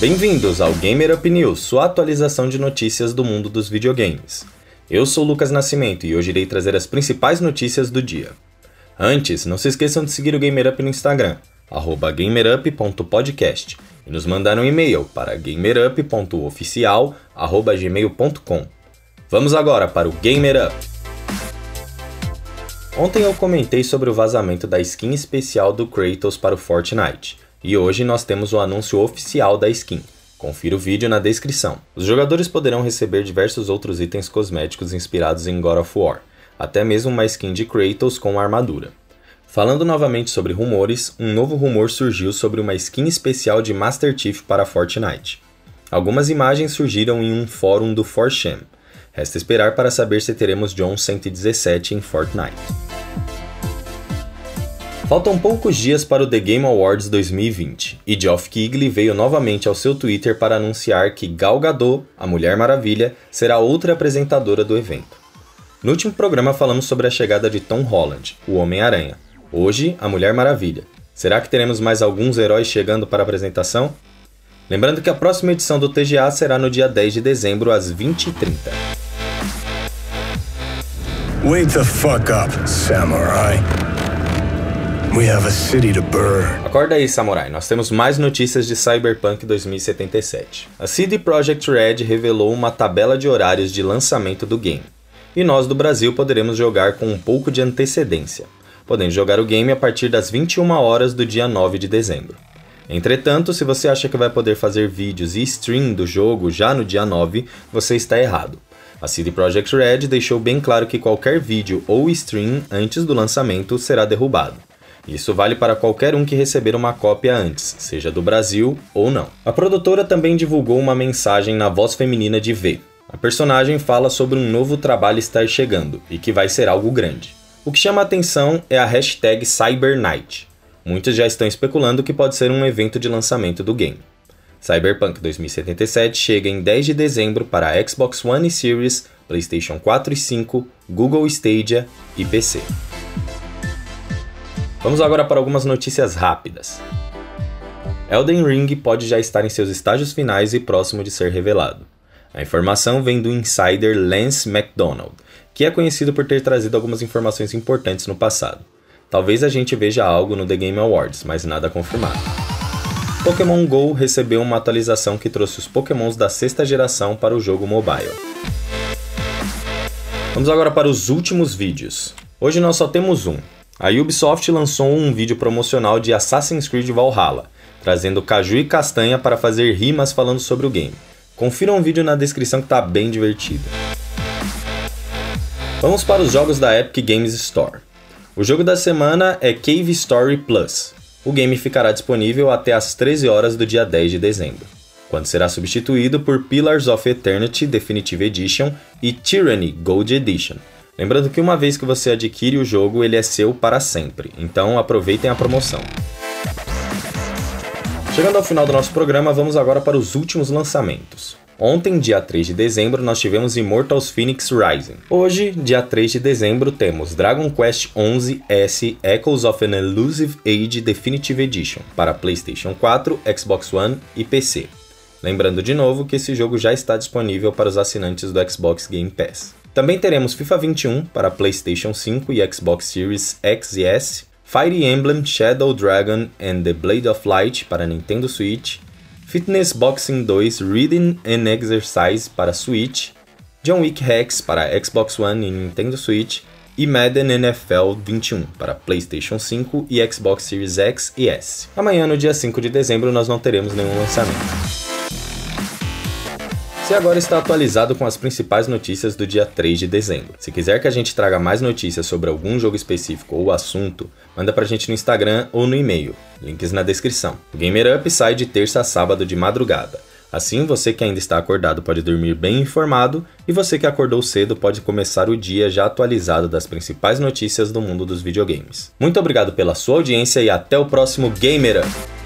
Bem-vindos ao Gamer Up News, sua atualização de notícias do mundo dos videogames. Eu sou Lucas Nascimento e hoje irei trazer as principais notícias do dia. Antes, não se esqueçam de seguir o Gamer Up no Instagram, gamerup.podcast, e nos mandar um e-mail para gamerup.oficial.gmail.com. Vamos agora para o Gamer Up! Ontem eu comentei sobre o vazamento da skin especial do Kratos para o Fortnite, e hoje nós temos o anúncio oficial da skin. Confira o vídeo na descrição. Os jogadores poderão receber diversos outros itens cosméticos inspirados em God of War, até mesmo uma skin de Kratos com armadura. Falando novamente sobre rumores, um novo rumor surgiu sobre uma skin especial de Master Chief para Fortnite. Algumas imagens surgiram em um fórum do 4chan. Resta esperar para saber se teremos John 117 em Fortnite. Faltam poucos dias para o The Game Awards 2020 e Geoff Keighley veio novamente ao seu Twitter para anunciar que Gal Gadot, a Mulher Maravilha, será outra apresentadora do evento. No último programa falamos sobre a chegada de Tom Holland, o Homem-Aranha. Hoje, a Mulher Maravilha. Será que teremos mais alguns heróis chegando para a apresentação? Lembrando que a próxima edição do TGA será no dia 10 de dezembro às 20h30. Wake the fuck up, samurai. Acorda aí, samurai. Nós temos mais notícias de Cyberpunk 2077. A CD Projekt Red revelou uma tabela de horários de lançamento do game. E nós do Brasil poderemos jogar com um pouco de antecedência, podendo jogar o game a partir das 21 horas do dia 9 de dezembro. Entretanto, se você acha que vai poder fazer vídeos e stream do jogo já no dia 9, você está errado. A CD Projekt Red deixou bem claro que qualquer vídeo ou stream antes do lançamento será derrubado. Isso vale para qualquer um que receber uma cópia antes, seja do Brasil ou não. A produtora também divulgou uma mensagem na voz feminina de V. A personagem fala sobre um novo trabalho estar chegando e que vai ser algo grande. O que chama a atenção é a hashtag CyberNight. Muitos já estão especulando que pode ser um evento de lançamento do game. Cyberpunk 2077 chega em 10 de dezembro para Xbox One e Series, PlayStation 4 e 5, Google Stadia e PC. Vamos agora para algumas notícias rápidas. Elden Ring pode já estar em seus estágios finais e próximo de ser revelado. A informação vem do insider Lance McDonald, que é conhecido por ter trazido algumas informações importantes no passado. Talvez a gente veja algo no The Game Awards, mas nada confirmado. Pokémon GO recebeu uma atualização que trouxe os Pokémons da sexta geração para o jogo mobile. Vamos agora para os últimos vídeos. Hoje nós só temos um, a Ubisoft lançou um vídeo promocional de Assassin's Creed Valhalla, trazendo caju e castanha para fazer rimas falando sobre o game. Confira um vídeo na descrição que tá bem divertido. Vamos para os jogos da Epic Games Store. O jogo da semana é Cave Story Plus. O game ficará disponível até às 13 horas do dia 10 de dezembro, quando será substituído por Pillars of Eternity Definitive Edition e Tyranny Gold Edition, Lembrando que uma vez que você adquire o jogo, ele é seu para sempre, então aproveitem a promoção. Chegando ao final do nosso programa, vamos agora para os últimos lançamentos. Ontem, dia 3 de dezembro, nós tivemos Immortals Phoenix Rising. Hoje, dia 3 de dezembro, temos Dragon Quest XI S Echoes of an Elusive Age Definitive Edition para PlayStation 4, Xbox One e PC. Lembrando de novo que esse jogo já está disponível para os assinantes do Xbox Game Pass. Também teremos FIFA 21 para PlayStation 5 e Xbox Series X e S, Fire Emblem Shadow Dragon and the Blade of Light para Nintendo Switch, Fitness Boxing 2 Reading and Exercise para Switch, John Wick Hex para Xbox One e Nintendo Switch e Madden NFL 21 para PlayStation 5 e Xbox Series X e S. Amanhã, no dia 5 de dezembro, nós não teremos nenhum lançamento. Você agora está atualizado com as principais notícias do dia 3 de dezembro. Se quiser que a gente traga mais notícias sobre algum jogo específico ou assunto, manda pra gente no Instagram ou no e-mail. Links na descrição. O Gamer Up sai de terça a sábado de madrugada. Assim, você que ainda está acordado pode dormir bem informado e você que acordou cedo pode começar o dia já atualizado das principais notícias do mundo dos videogames. Muito obrigado pela sua audiência e até o próximo Gamer Up!